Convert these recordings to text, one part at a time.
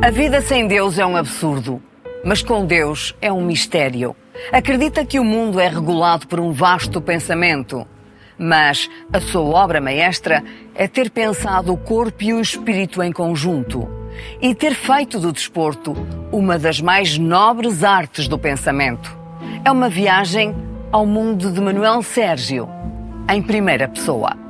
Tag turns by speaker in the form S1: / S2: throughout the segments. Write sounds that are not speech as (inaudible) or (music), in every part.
S1: A vida sem Deus é um absurdo, mas com Deus é um mistério. Acredita que o mundo é regulado por um vasto pensamento, mas a sua obra maestra é ter pensado o corpo e o espírito em conjunto e ter feito do desporto uma das mais nobres artes do pensamento. É uma viagem ao mundo de Manuel Sérgio, em primeira pessoa.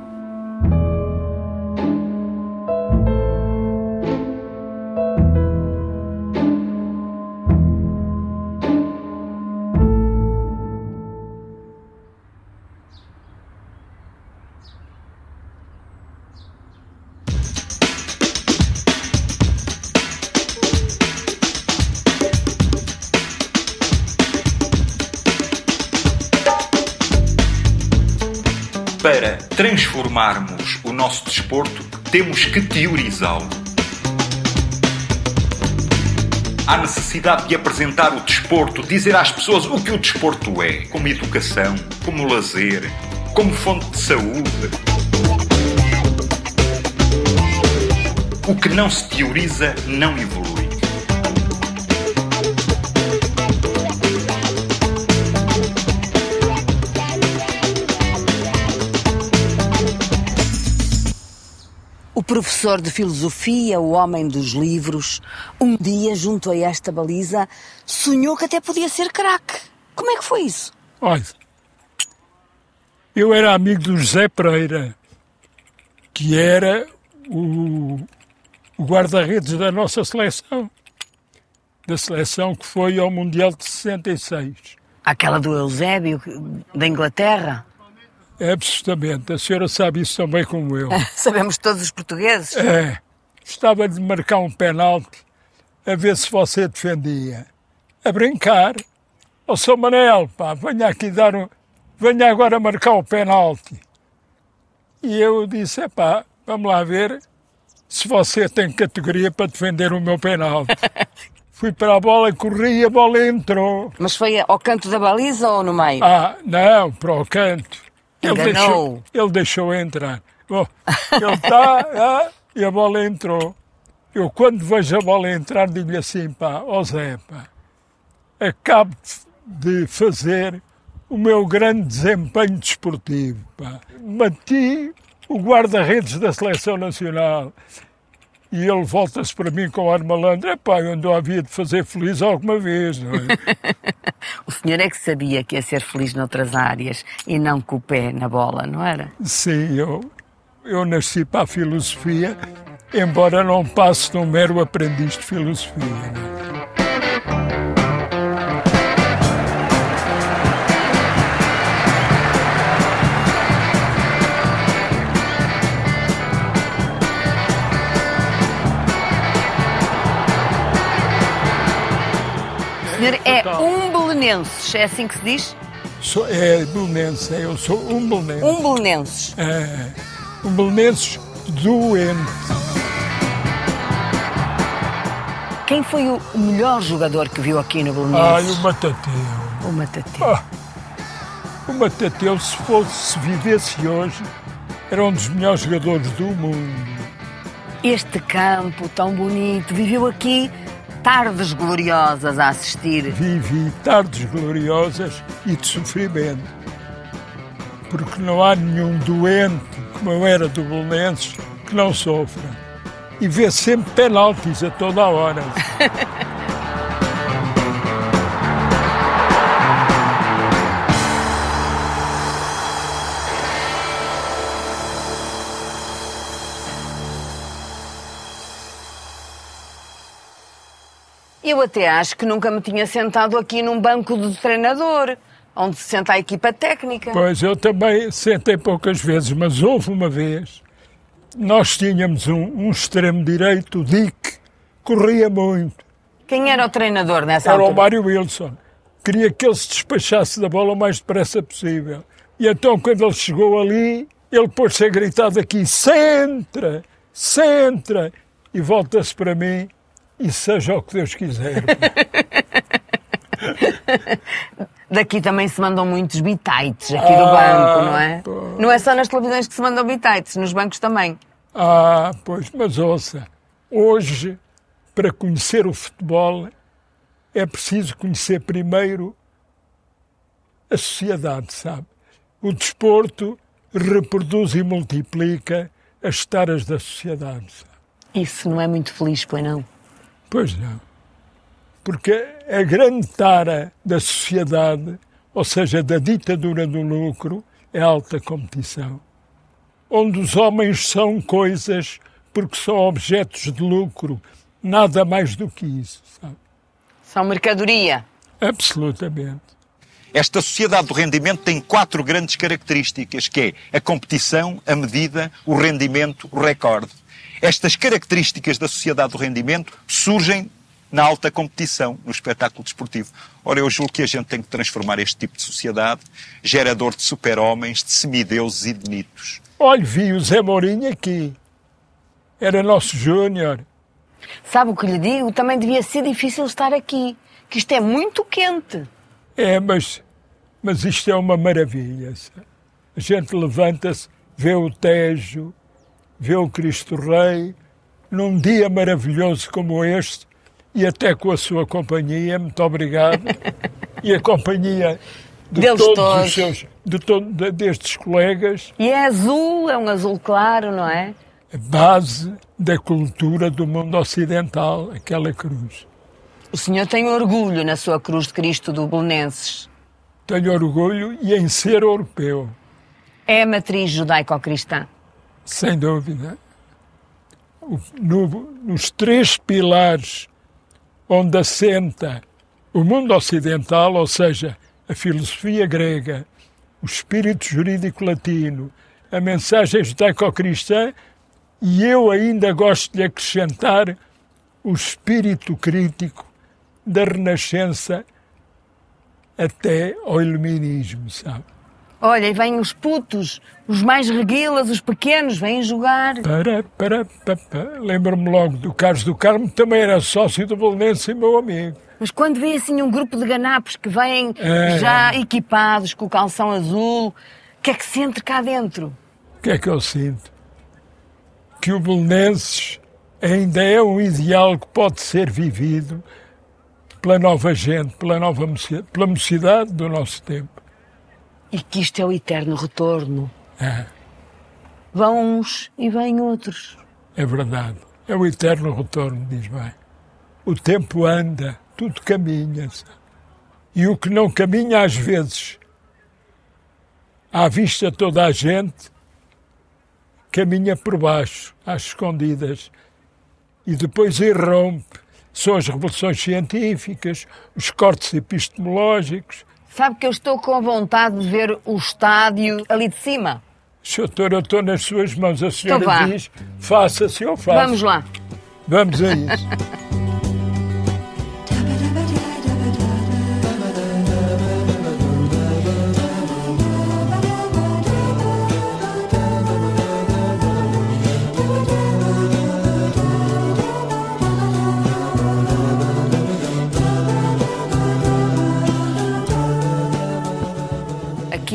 S2: Temos que teorizá-lo. Há necessidade de apresentar o desporto, dizer às pessoas o que o desporto é, como educação, como lazer, como fonte de saúde. O que não se teoriza não evolui.
S1: O professor de filosofia, o homem dos livros, um dia, junto a esta baliza, sonhou que até podia ser craque. Como é que foi isso?
S3: Olha, eu era amigo do José Pereira, que era o, o guarda-redes da nossa seleção, da seleção que foi ao Mundial de 66.
S1: Aquela do Eusébio, da Inglaterra?
S3: Absolutamente. A senhora sabe isso também como eu. (laughs)
S1: Sabemos todos os portugueses.
S3: É. Estava de marcar um penalti a ver se você defendia. A brincar. Ó oh, São Manel, pá, venha aqui dar um... Venha agora marcar o penalti. E eu disse, é pá, vamos lá ver se você tem categoria para defender o meu penalti. (laughs) Fui para a bola, corri e a bola entrou.
S1: Mas foi ao canto da baliza ou no meio?
S3: Ah, não, para o canto. Ele
S1: Enganou.
S3: deixou, ele deixou entrar. Bom, ele está (laughs) ah, e a bola entrou. Eu, quando vejo a bola entrar, digo-lhe assim, pá, ó Zé, pá, acabo de fazer o meu grande desempenho desportivo, pá. Bati o guarda-redes da Seleção Nacional. E ele volta-se para mim com ar malandro. Epá, eu ando havia de fazer feliz alguma vez, não é? (laughs)
S1: O senhor é que sabia que ia ser feliz noutras áreas e não com o pé na bola, não era?
S3: Sim, eu, eu nasci para a filosofia, embora não passe de um mero aprendiz de filosofia.
S1: Senhor é um belenenses, é assim que se diz?
S3: Sou, é belenense, eu sou um belenense.
S1: Um belenenses.
S3: É, um belenense doente.
S1: Quem foi o melhor jogador que viu aqui no
S3: Ai,
S1: Belenenses?
S3: o Matateu.
S1: o Matateu.
S3: Ah, o Matateu, se fosse, se vivesse hoje, era um dos melhores jogadores do mundo.
S1: Este campo tão bonito, viveu aqui tardes gloriosas a assistir.
S3: Vivi tardes gloriosas e de sofrimento. Porque não há nenhum doente, como eu era do Belenenses, que não sofra. E vê sempre penaltis a toda a hora. (laughs)
S1: até acho que nunca me tinha sentado aqui num banco de treinador, onde se senta a equipa técnica.
S3: Pois eu também sentei poucas vezes, mas houve uma vez. Nós tínhamos um, um extremo direito, o Dick, corria muito.
S1: Quem era o treinador nessa
S3: Era o
S1: altura?
S3: Mário Wilson. Queria que ele se despachasse da bola o mais depressa possível. E então, quando ele chegou ali, ele pôs-se a gritar daqui: centra, centra. E volta-se para mim e seja o que Deus quiser. (laughs)
S1: Daqui também se mandam muitos bitites aqui do
S3: Ah,
S1: banco, não é?
S3: pô.
S1: Não é só nas televisões que se mandam bitites, nos bancos também.
S3: ah, pois, mas ouça, hoje para conhecer o futebol é preciso conhecer primeiro a sociedade, sabe? O desporto reproduz e multiplica as taras da sociedade. Sabe?
S1: Isso não é muito feliz, pois não?
S3: Pois não. Porque a grande tara da sociedade, ou seja, da ditadura do lucro, é a alta competição. Onde os homens são coisas porque são objetos de lucro, nada mais do que isso. Sabe?
S1: São mercadoria.
S3: Absolutamente.
S2: Esta sociedade do rendimento tem quatro grandes características, que é a competição, a medida, o rendimento, o recorde. Estas características da sociedade do rendimento surgem na alta competição, no espetáculo desportivo. Ora, eu julgo que a gente tem que transformar este tipo de sociedade, gerador de super-homens, de semideuses e de mitos.
S3: Olhe, vi o Zé Mourinho aqui. Era nosso júnior.
S1: Sabe o que lhe digo? Também devia ser difícil estar aqui, que isto é muito quente.
S3: É, mas, mas isto é uma maravilha. A gente levanta-se, vê o Tejo, vê o Cristo Rei, num dia maravilhoso como este, e até com a sua companhia, muito obrigado, e a companhia de
S1: Deles
S3: todos
S1: todos.
S3: os seus, de todo, de- destes colegas,
S1: E é azul, é um azul claro, não é?
S3: a base da cultura do mundo ocidental, aquela cruz.
S1: O senhor tem orgulho na sua cruz de Cristo do Belenenses.
S3: Tenho orgulho e em ser europeu,
S1: É a matriz judaico-cristã.
S3: Sem dúvida. No- nos três pilares onde assenta o mundo ocidental, ou seja, a filosofia grega, o espírito jurídico latino, a mensagem judaico-cristã, e eu ainda gosto de acrescentar o espírito crítico da Renascença até ao Iluminismo, sabe?
S1: Olha, e vêm os putos, os mais reguilas, os pequenos, vêm jogar.
S3: Para, para, para, para. Lembro-me logo do Carlos do Carmo, que também era sócio do Belenense e meu amigo.
S1: Mas quando vê assim um grupo de ganapos que vêm
S3: É.
S1: já equipados com o calção azul, o que é que sente cá dentro?
S3: O que é que eu sinto? Que o Belenenses ainda é um ideal que pode ser vivido pela nova gente, pela nova pela mocidade do nosso tempo.
S1: E que isto é o eterno retorno.
S3: É,
S1: Vão uns e vêm outros.
S3: é verdade. É o eterno retorno, diz bem. O tempo anda, tudo caminha. sabe? E o que não caminha às vezes, à vista toda a gente, caminha por baixo, às escondidas, e depois irrompe. São as revoluções científicas, os cortes epistemológicos.
S1: Sabe que eu estou com vontade de ver o estádio ali de cima.
S3: Doutor, eu estou nas suas mãos. A senhora
S1: Então
S3: diz, faça-se, eu faço.
S1: Vamos lá.
S3: Vamos a isso. (laughs)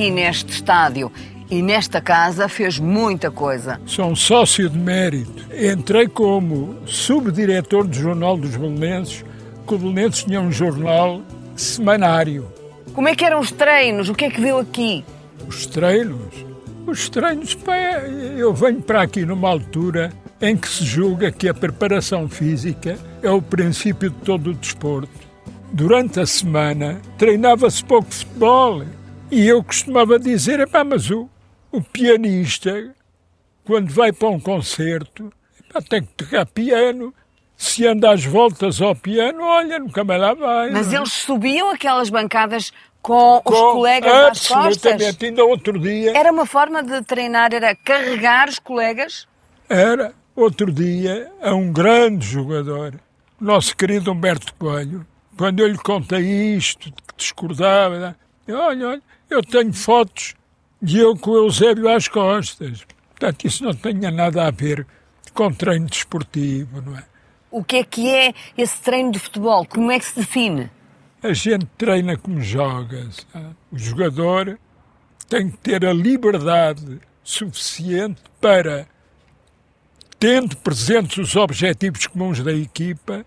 S1: Aqui neste estádio e nesta casa fez muita coisa.
S3: Sou um sócio de mérito. Entrei como subdiretor do Jornal dos Belenenses, que o Belenenses tinha um jornal semanário.
S1: Como é que eram os treinos? O que é que viu aqui?
S3: Os treinos? Os treinos, eu venho para aqui numa altura em que se julga que a preparação física é o princípio de todo o desporto. Durante a semana treinava-se pouco futebol e eu costumava dizer, epá, mas o, o pianista, quando vai para um concerto, epá, tem que tocar piano. Se anda às voltas ao piano, olha, nunca mais lá vai.
S1: Mas
S3: não é?
S1: eles subiam aquelas bancadas com, os
S3: Com-
S1: colegas às costas?
S3: Absolutamente. Ainda outro dia...
S1: Era uma forma de treinar, era carregar os colegas?
S3: Era, outro dia, a um grande jogador, nosso querido Humberto Coelho, quando eu lhe contei isto, de que discordava, né? olha, olha, eu tenho fotos de eu com o Eusébio às costas. Portanto, isso não tinha nada a ver com treino desportivo, não é?
S1: O que é que é esse treino de futebol? Como é que se define?
S3: A gente treina como joga. sabe? O jogador tem que ter a liberdade suficiente para tendo presentes os objetivos comuns da equipa,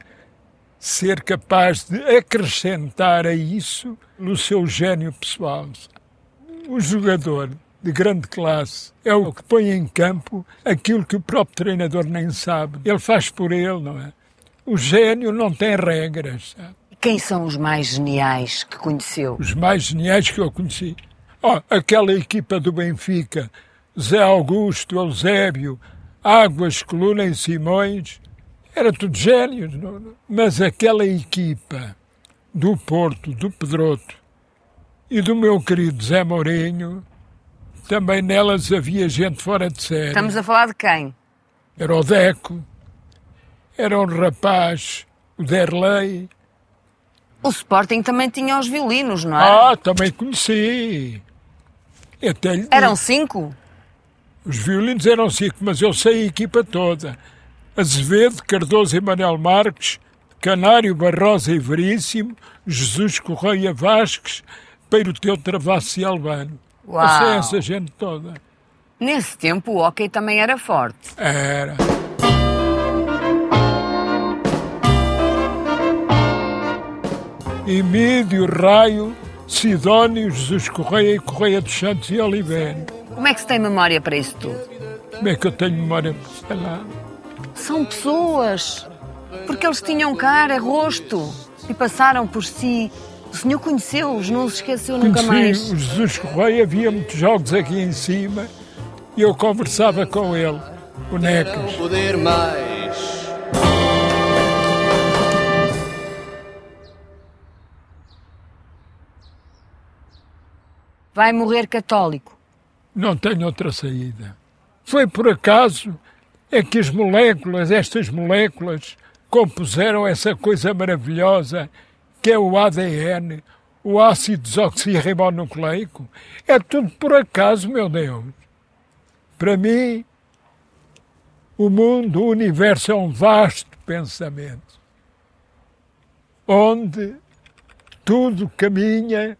S3: ser capaz de acrescentar a isso no seu gênio pessoal. O jogador de grande classe é o que põe em campo aquilo que o próprio treinador nem sabe. Ele faz por ele, não é? O gênio não tem regras. Sabe?
S1: Quem são os mais geniais que conheceu?
S3: Os mais geniais que eu conheci. Oh, aquela equipa do Benfica, Zé Augusto, Eusébio, Águas, Coluna e Simões, era tudo gênios. Mas aquela equipa do Porto, do Pedroto e do meu querido Zé Mourinho, também nelas havia gente fora de série.
S1: Estamos a falar de quem?
S3: Era o Deco, era um rapaz, o Derlei,
S1: o Sporting também tinha os violinos, não é?
S3: Ah, também conheci.
S1: Até eram cinco?
S3: Os violinos eram cinco, mas eu sei a equipa toda. Azevedo, Cardoso e Manuel Marques, Canário, Barrosa e Veríssimo, Jesus Correia Vasques, Peiroteu Travasso e Albano. Uau. Eu sei essa gente toda.
S1: Nesse tempo o hockey também era forte.
S3: Era. Emílio, Raio, Sidónio, Jesus Correia e Correia dos Santos e Oliveira.
S1: Como é que se tem memória para isso tudo?
S3: Como é que eu tenho memória para sei lá?
S1: São pessoas. Porque eles tinham cara, rosto e passaram por si. O senhor conheceu-os, não se esqueceu
S3: Conheci
S1: nunca mais.
S3: o Jesus Correia, havia muitos jogos aqui em cima e eu conversava com ele, bonecas. poder mais.
S1: vai morrer católico.
S3: Não tenho outra saída. Foi por acaso é que as moléculas, estas moléculas, compuseram essa coisa maravilhosa que é o ADN, o ácido desoxirribonucleico. É tudo por acaso, meu Deus. Para mim, o mundo, o universo é um vasto pensamento, onde tudo caminha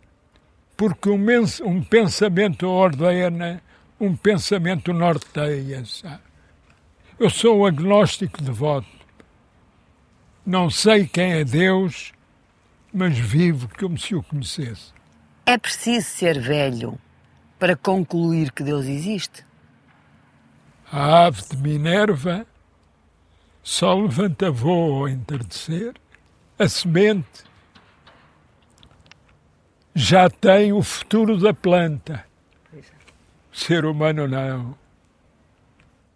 S3: porque um, um pensamento ordena, um pensamento norteia. Sabe? Eu sou um agnóstico devoto. Não sei quem é Deus, mas vivo como se o conhecesse.
S1: É preciso ser velho para concluir que Deus existe?
S3: A ave de Minerva só levanta voo ao entardecer. A semente já tem o futuro da planta. O ser humano não.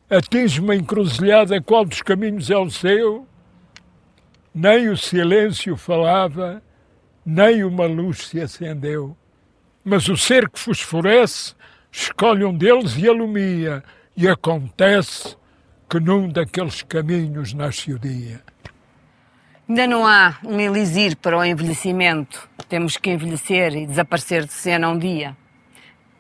S3: Atinge uma encruzilhada, qual dos caminhos é o seu? Nem o silêncio falava, nem uma luz se acendeu. Mas o ser que fosforece escolhe um deles e alumia, e acontece que num daqueles caminhos nasce o dia.
S1: Ainda não há um elixir para o envelhecimento. Temos que envelhecer e desaparecer de cena um dia.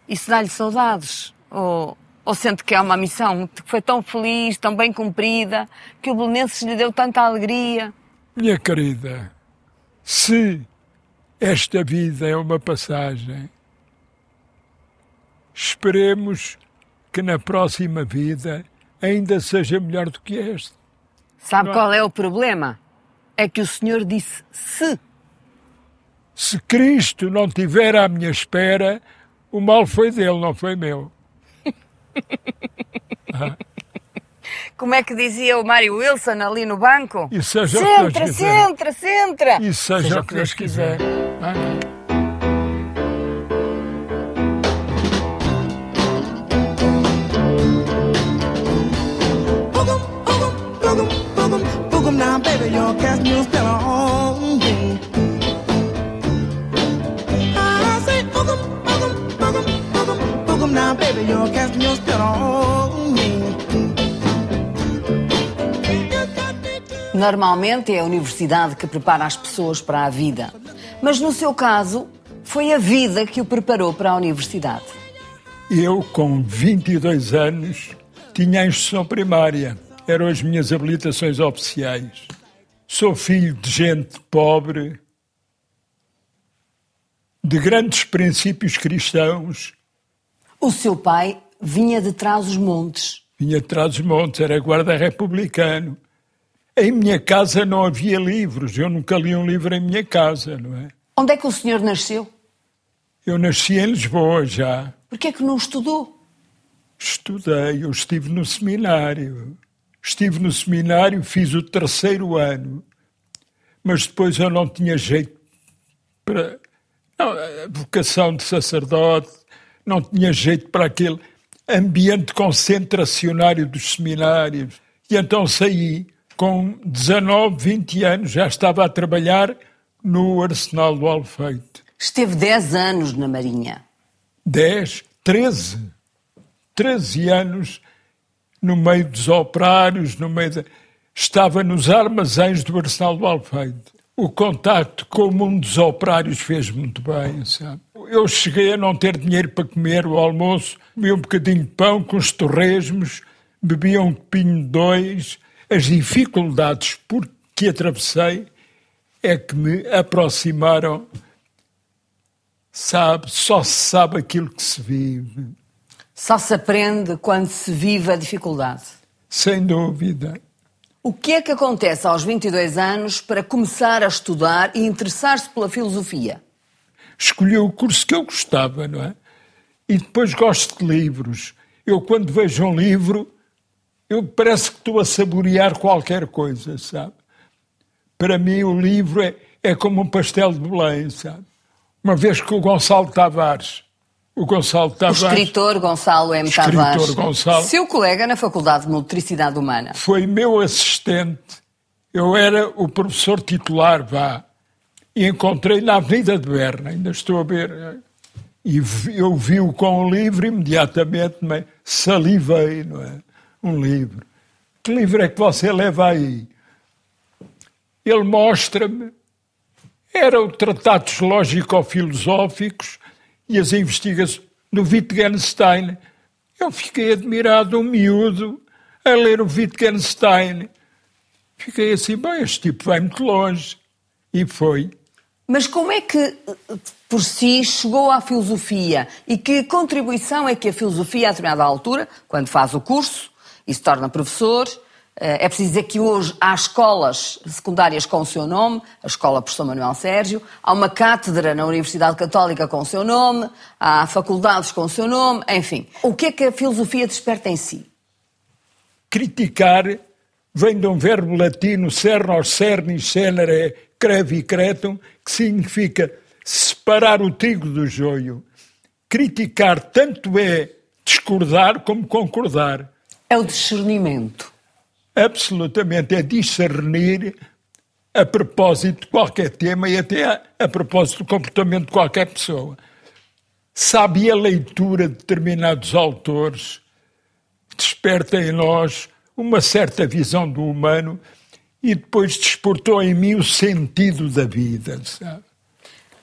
S1: Isso dá-lhe saudades? Ou, ou sente que é uma missão que foi tão feliz, tão bem cumprida, que o Belenenses lhe deu tanta alegria?
S3: Minha querida, se esta vida é uma passagem, esperemos que na próxima vida ainda seja melhor do que esta.
S1: Sabe qual é o problema? é que o Senhor disse se.
S3: Se Cristo não tiver à minha espera, o mal foi dele, não foi meu. (laughs)
S1: Como é que dizia o Mário Wilson ali no banco?
S3: E seja
S1: centra, o que Deus quiser. centra, centra.
S3: E seja, seja o que Deus quiser. quiser. Ah. now, baby, your now, baby, you're casting your spell on me.
S1: Normalmente é a universidade que prepara as pessoas para a vida. Mas no seu caso, foi a vida que o preparou para a universidade.
S3: Eu, com 22 anos, tinha a instrução primária eram as minhas habilitações oficiais. Sou filho de gente pobre, de grandes princípios cristãos.
S1: O seu pai vinha de trás os montes.
S3: Vinha atrás dos montes, era guarda republicano. Em minha casa não havia livros, eu nunca li um livro em minha casa, não é?
S1: Onde é que o senhor nasceu?
S3: Eu nasci em Lisboa já.
S1: Por que é que não estudou?
S3: Estudei, eu estive no seminário. Estive no seminário, fiz o terceiro ano, mas depois eu não tinha jeito para. Não, a vocação de sacerdote, não tinha jeito para aquele ambiente concentracionário dos seminários. E então saí, com 19, 20 anos, já estava a trabalhar no Arsenal do Alfeite.
S1: Esteve 10 anos na Marinha.
S3: 10, 13. 13 anos no meio dos operários, no meio de... estava nos armazéns do Arsenal do Alfeite. O contacto com o mundo dos operários fez muito bem, sabe? Eu cheguei a não ter dinheiro para comer o almoço, comia um bocadinho de pão com os torresmos, bebia um copinho de dois. As dificuldades por que atravessei é que me aproximaram, sabe? Só se sabe aquilo que se vive.
S1: Só se aprende quando se vive a dificuldade.
S3: Sem dúvida.
S1: O que é que acontece aos 22 anos para começar a estudar e interessar-se pela filosofia?
S3: Escolhi o curso que eu gostava, não é? E depois gosto de livros. Eu, quando vejo um livro, eu parece que estou a saborear qualquer coisa, sabe? Para mim, o livro é, é como um pastel de Belém, sabe? Uma vez que o Gonçalo Tavares o Gonçalo Tavares.
S1: O escritor Gonçalo M.
S3: Escritor
S1: Tavares.
S3: Gonçalo.
S1: Seu colega na Faculdade de Motricidade Humana.
S3: Foi meu assistente. Eu era o professor titular, vá. E encontrei na Avenida de Berna, ainda estou a ver. E eu vi-o com o livro imediatamente, me salivei, não é? Um livro. Que livro é que você leva aí? Ele mostra-me. Era o Tratados Lógico-Filosóficos e as investigações do Wittgenstein. Eu fiquei admirado, um miúdo, a ler o Wittgenstein. Fiquei assim, bem, este tipo vai muito longe. E foi.
S1: Mas como é que, por si, chegou à filosofia? E que contribuição é que a filosofia, a determinada altura, quando faz o curso e se torna professor, é preciso dizer que hoje há escolas secundárias com o seu nome, a Escola Professor Manuel Sérgio, há uma cátedra na Universidade Católica com o seu nome, há faculdades com o seu nome, enfim. O que é que a filosofia desperta em si?
S3: Criticar vem de um verbo latino, cernos, cernis, cenere, crevi, cretum, que significa separar o trigo do joio. Criticar tanto é discordar como concordar.
S1: É o discernimento
S3: absolutamente é discernir a propósito de qualquer tema e até a, a propósito do comportamento de qualquer pessoa. Sabe a leitura de determinados autores desperta em nós uma certa visão do humano e depois desportou em mim o sentido da vida, sabe?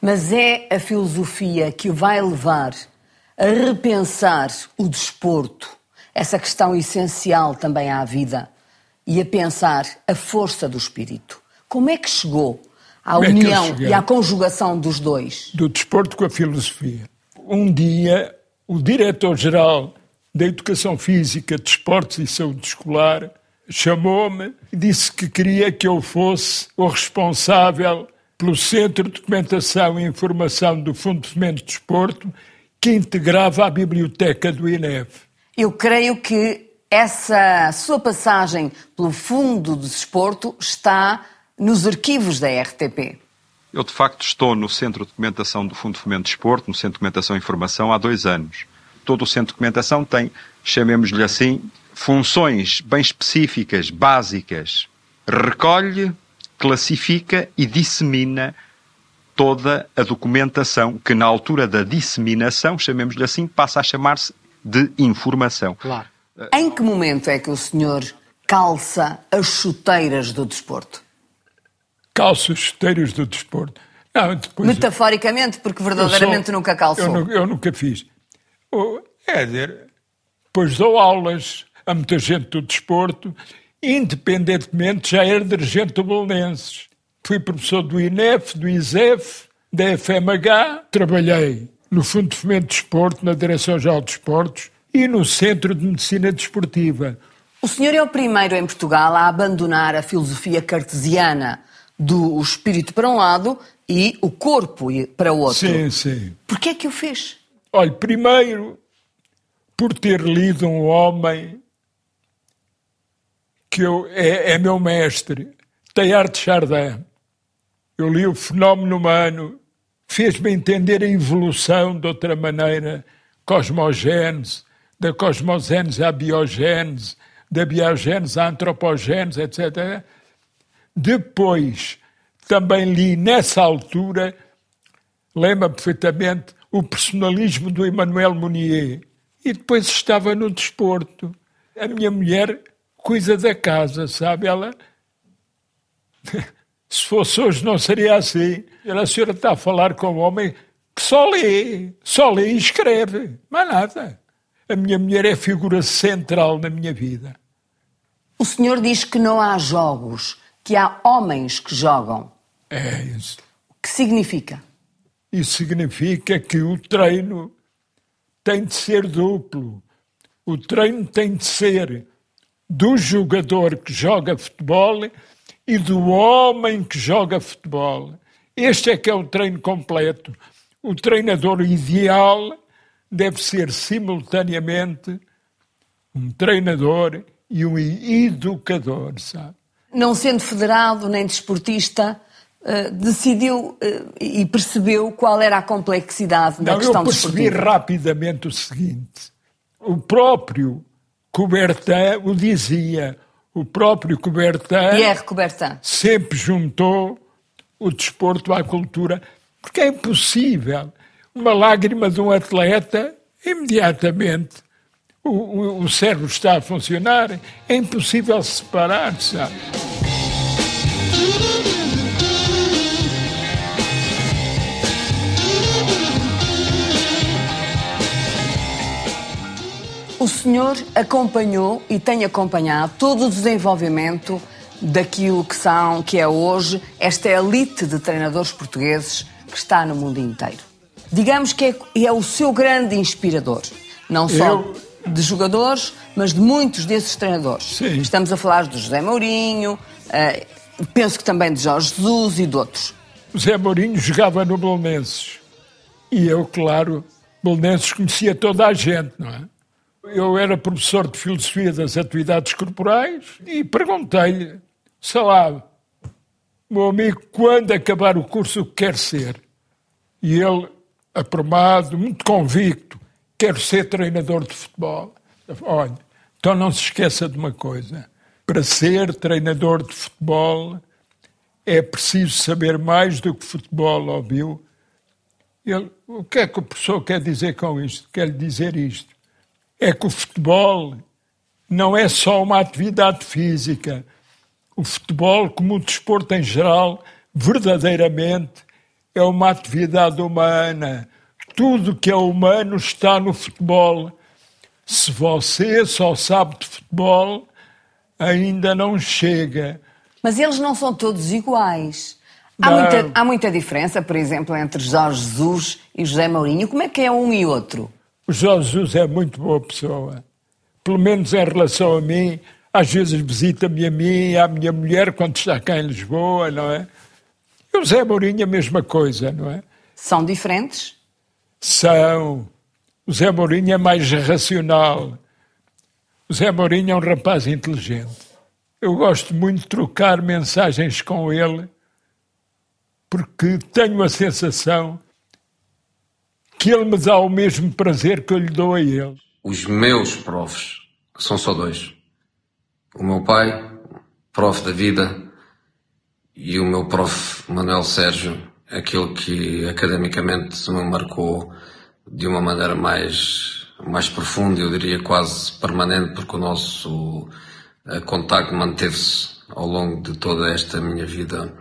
S1: Mas é a filosofia que o vai levar a repensar o desporto, essa questão essencial também à vida e a pensar a força do espírito. Como é que chegou à Como é união é e à conjugação dos dois?
S3: Do desporto com a filosofia. Um dia, o diretor-geral da Educação Física, Desportos e Saúde Escolar chamou-me e disse que queria que eu fosse o responsável pelo Centro de Documentação e Informação do Fundo de Fomento de Desporto, que integrava a biblioteca do INEF.
S1: Eu creio que essa sua passagem pelo Fundo de Desporto está nos arquivos da RTP.
S2: Eu, de facto, estou no Centro de Documentação do Fundo de Fomento de Desporto, no Centro de Documentação e Informação, há dois anos. Todo o Centro de Documentação tem, chamemos-lhe assim, funções bem específicas, básicas. Recolhe, classifica e dissemina toda a documentação que, na altura da disseminação, chamemos-lhe assim, passa a chamar-se de informação.
S1: Claro. Em que momento é que o senhor calça as chuteiras do desporto?
S3: Calça as chuteiras do desporto.
S1: Não, depois, Metaforicamente, porque verdadeiramente sou, nunca calçou.
S3: Eu, eu nunca fiz. É dizer, depois dou aulas a muita gente do desporto, independentemente já era dirigente do Belenenses. Fui professor do INEF, do ISEF, da FMH, trabalhei no Fundo de Fomento de Desporto, na Direção-Geral de Desportos, e no Centro de Medicina Desportiva.
S1: O senhor é o primeiro em Portugal a abandonar a filosofia cartesiana do espírito para um lado e o corpo para o outro.
S3: Sim, sim.
S1: Porquê é que o fez?
S3: Olha, primeiro, por ter lido um homem que eu, é, é meu mestre, Teilhard de Chardin. Eu li o Fenómeno Humano, fez-me entender a evolução de outra maneira, cosmogênese, da cosmogênese à biogênese, da biogênese à antropogênese, etc. Depois, também li nessa altura, lembra perfeitamente, o personalismo do Emmanuel Mounier. E depois estava no desporto. A minha mulher coisa da casa, sabe? Ela. (laughs) Se fosse hoje não seria assim. A senhora está a falar com um homem que só lê, só lê e escreve, mais nada. A minha mulher é figura central na minha vida.
S1: O senhor diz que não há jogos, que há homens que jogam.
S3: É isso.
S1: O que significa?
S3: Isso significa que o treino tem de ser duplo. O treino tem de ser do jogador que joga futebol e do homem que joga futebol. Este é que é o treino completo. O treinador ideal deve ser simultaneamente um treinador e um educador, sabe?
S1: Não sendo federado nem desportista, uh, decidiu uh, e percebeu qual era a complexidade da
S3: Não,
S1: questão
S3: eu percebi
S1: desportiva.
S3: rapidamente o seguinte. O próprio Coubertin o dizia. O próprio Coubertin
S1: Pierre Coubertin.
S3: sempre juntou o desporto à cultura, porque é impossível. Uma lágrima de um atleta, imediatamente o, o, o cérebro está a funcionar, é impossível separar, sabe?
S1: O senhor acompanhou e tem acompanhado todo o desenvolvimento daquilo que são, que é hoje, esta elite de treinadores portugueses que está no mundo inteiro. Digamos que é, é o seu grande inspirador, não só
S3: Eu-
S1: de jogadores, mas de muitos desses treinadores.
S3: Sim.
S1: Estamos a falar do José Mourinho, eh, penso que também de Jorge Jesus e de outros.
S3: O Zé Mourinho jogava no Belenenses. E eu, claro, Belenenses conhecia toda a gente, não é? Eu era professor de Filosofia das Atividades Corporais e perguntei-lhe, sei lá, meu amigo, quando acabar o curso, o que quer ser? E ele, aprumado, muito convicto, quero ser treinador de futebol. Olha, então não se esqueça de uma coisa. Para ser treinador de futebol é preciso saber mais do que futebol, ouviu? Ele, o que é que o professor quer dizer com isto? Quer dizer isto. É que o futebol não é só uma atividade física. O futebol, como o desporto em geral, verdadeiramente é uma atividade humana. Tudo que é humano está no futebol. Se você só sabe de futebol, ainda não chega.
S1: Mas eles não são todos iguais. Há muita, há muita diferença, por exemplo, entre Jorge Jesus e José Mourinho. Como é que é um e outro?
S3: O Jorge Jesus é muito boa pessoa. Pelo menos em relação a mim, às vezes visita-me a mim e à minha mulher quando está cá em Lisboa, não é? E o Zé Mourinho a mesma coisa, não é?
S1: São diferentes?
S3: São. O Zé Mourinho é mais racional. O Zé Mourinho é um rapaz inteligente. Eu gosto muito de trocar mensagens com ele, porque tenho a sensação que ele me dá o mesmo prazer que eu lhe dou a ele.
S4: Os meus profs são só dois. O meu pai, prof da vida, e o meu prof Manuel Sérgio, aquele que academicamente me marcou de uma maneira mais, mais profunda, eu diria quase permanente, porque o nosso eh, contacto manteve-se ao longo de toda esta minha vida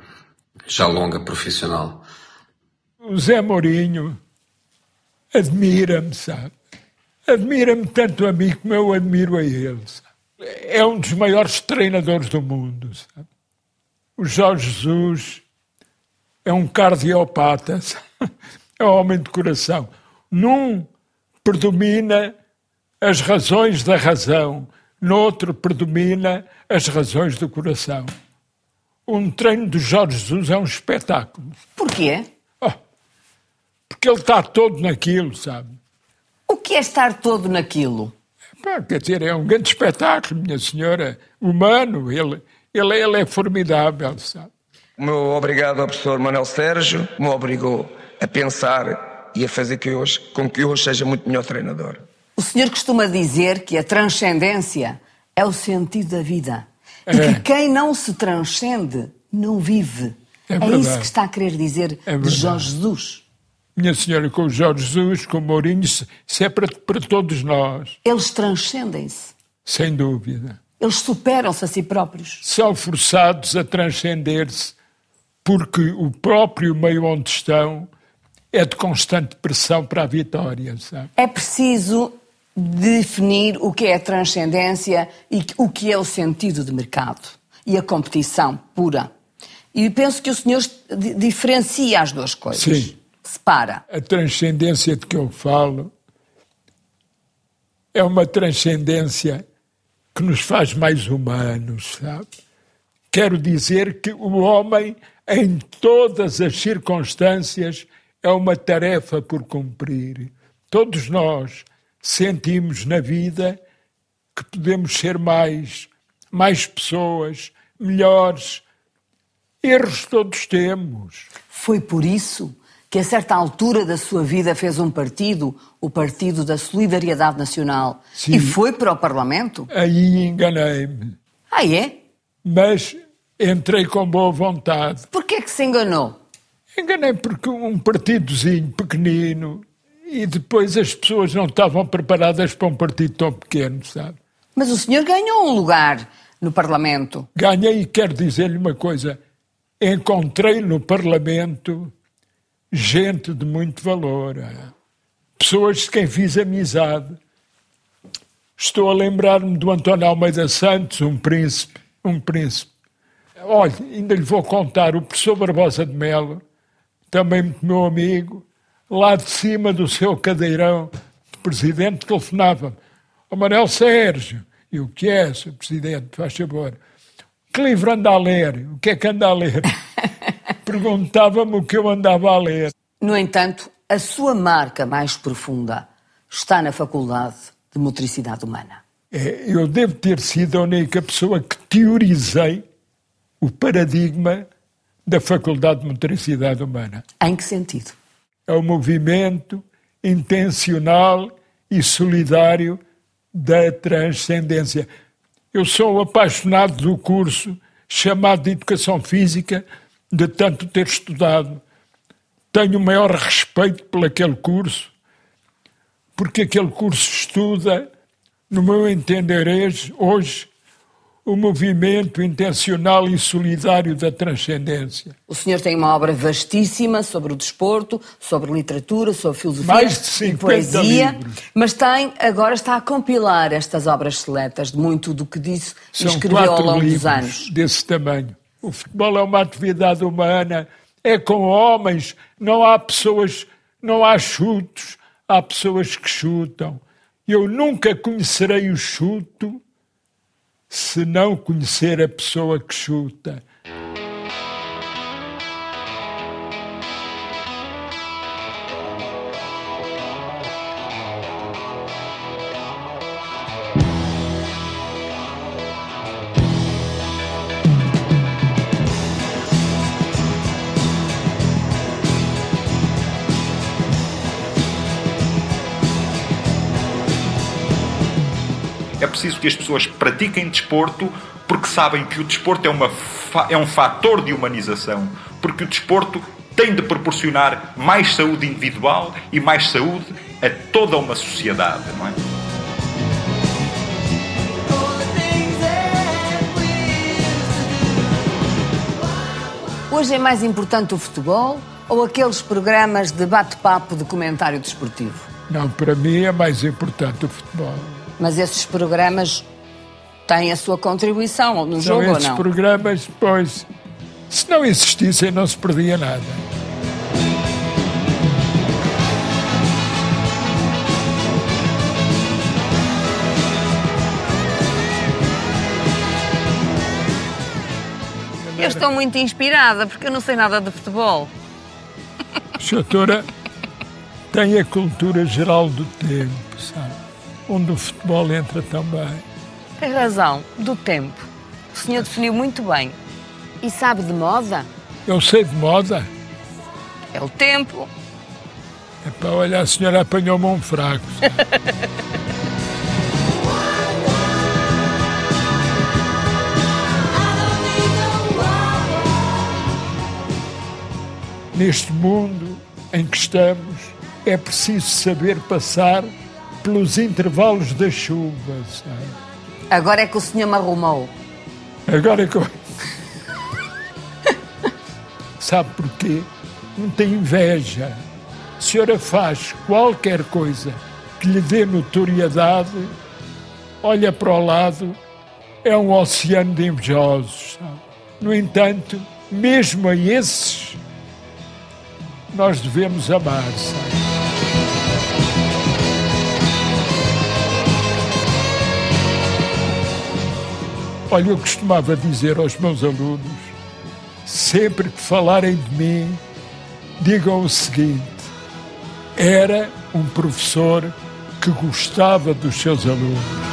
S4: já longa profissional.
S3: O Zé Mourinho admira-me, sabe? Admira-me tanto a mim como eu admiro a ele. sabe? É um dos maiores treinadores do mundo, sabe? O Jorge Jesus é um cardiopata, (laughs) é um homem de coração. Num predomina as razões da razão, noutro predomina as razões do coração. Um treino de Jorge Jesus é um espetáculo.
S1: Porquê?
S3: Oh, porque ele está todo naquilo, sabe?
S1: O que é estar todo naquilo?
S3: Pá, quer dizer, é um grande espetáculo, minha senhora, humano. Ele, ele, ele é formidável, sabe?
S5: O meu obrigado ao professor Manuel Sérgio me obrigou a pensar e a fazer que hoje, com que hoje seja muito melhor treinador.
S1: O senhor costuma dizer que a transcendência é o sentido da vida. E
S3: É.
S1: que quem não se transcende não vive.
S3: É
S1: É, isso que está a querer dizer
S3: É
S1: de. Jorge Jesus.
S3: Minha senhora, com o Jorge Jesus, com o Mourinho, isso isso é para, para todos nós,
S1: Eles transcendem-se.
S3: sem dúvida.
S1: Eles superam-se a si próprios.
S3: São forçados a transcender-se porque o próprio meio onde estão é de constante pressão para a vitória, sabe?
S1: É preciso definir o que é a transcendência e o que é o sentido de mercado e a competição pura. E penso que o senhor di- diferencia as duas coisas.
S3: Sim.
S1: Separa.
S3: A transcendência de que eu falo é uma transcendência que nos faz mais humanos, sabe? Quero dizer que o homem, em todas as circunstâncias, é uma tarefa por cumprir. Todos nós sentimos na vida que podemos ser mais, mais pessoas, melhores. Erros todos temos.
S1: Foi por isso que, a certa altura da sua vida, fez um partido, o Partido da Solidariedade Nacional,
S3: Sim.
S1: e foi para o Parlamento?
S3: Aí enganei-me.
S1: Ah, é?
S3: Mas entrei com boa vontade.
S1: Porquê que se enganou?
S3: Enganei porque um partidozinho pequenino e depois as pessoas não estavam preparadas para um partido tão pequeno, sabe?
S1: Mas o senhor ganhou um lugar no Parlamento.
S3: Ganhei e quero dizer-lhe uma coisa. Encontrei no Parlamento gente de muito valor. ah. Pessoas de quem fiz amizade. Estou a lembrar-me do António Almeida Santos, um príncipe, um príncipe. Olha, ainda lhe vou contar, o professor Barbosa de Melo, também meu amigo, lá de cima do seu cadeirão de presidente, telefonava-me. Ó Manuel Sérgio, e o que é, Sr. Presidente, faz favor? Que livro anda a ler? O que é que anda a ler? (laughs) Perguntava-me o que eu andava a ler.
S1: No entanto, a sua marca mais profunda está na Faculdade de Motricidade Humana.
S3: É, eu devo ter sido a única pessoa que teorizei o paradigma da Faculdade de Motricidade Humana.
S1: Em que sentido?
S3: É o movimento intencional e solidário da transcendência. Eu sou apaixonado do curso chamado de Educação Física, de tanto ter estudado. Tenho o maior respeito por aquele curso, porque aquele curso estuda, no meu entender hoje, o movimento intencional e solidário da transcendência.
S1: O senhor tem uma obra vastíssima sobre o desporto, sobre literatura, sobre filosofia
S3: Mais de
S1: e
S3: 50
S1: poesia,
S3: livros.
S1: mas tem, agora está a compilar estas obras seletas de muito do que disse e escreveu ao longo dos anos.
S3: desse tamanho. O futebol é uma atividade humana, é com homens, não há pessoas, não há chutos, há pessoas que chutam. Eu nunca conhecerei o chuto se não conhecer a pessoa que chuta.
S2: Preciso que as pessoas pratiquem desporto porque sabem que o desporto é, uma fa- é um fator de humanização, porque o desporto tem de proporcionar mais saúde individual e mais saúde a toda uma sociedade, não é?
S1: Hoje é mais importante o futebol ou aqueles programas de bate-papo de comentário desportivo?
S3: Não, para mim é mais importante o futebol.
S1: Mas esses programas têm a sua contribuição no
S3: São
S1: jogo ou não?
S3: Esses programas, pois, se não existissem, não se perdia nada.
S1: Eu estou muito inspirada porque eu não sei nada de futebol.
S3: Doutora, tem a cultura geral do tempo, sabe? Onde o futebol entra também.
S1: Tem razão, do tempo. O senhor definiu muito bem. E sabe de moda?
S3: Eu sei de moda.
S1: É o tempo.
S3: É para olhar, a senhora apanhou-me um fraco. (laughs) Neste mundo em que estamos, é preciso saber passar pelos intervalos da chuva, sabe?
S1: Agora é que o senhor me arrumou.
S3: Agora que eu... Sabe porquê? Não tem inveja. A senhora faz qualquer coisa que lhe dê notoriedade, olha para o lado, é um oceano de invejosos. Sabe? No entanto, mesmo a esses, nós devemos amar, sabe? Olha, eu costumava dizer aos meus alunos, sempre que falarem de mim, digam o seguinte: era um professor que gostava dos seus alunos.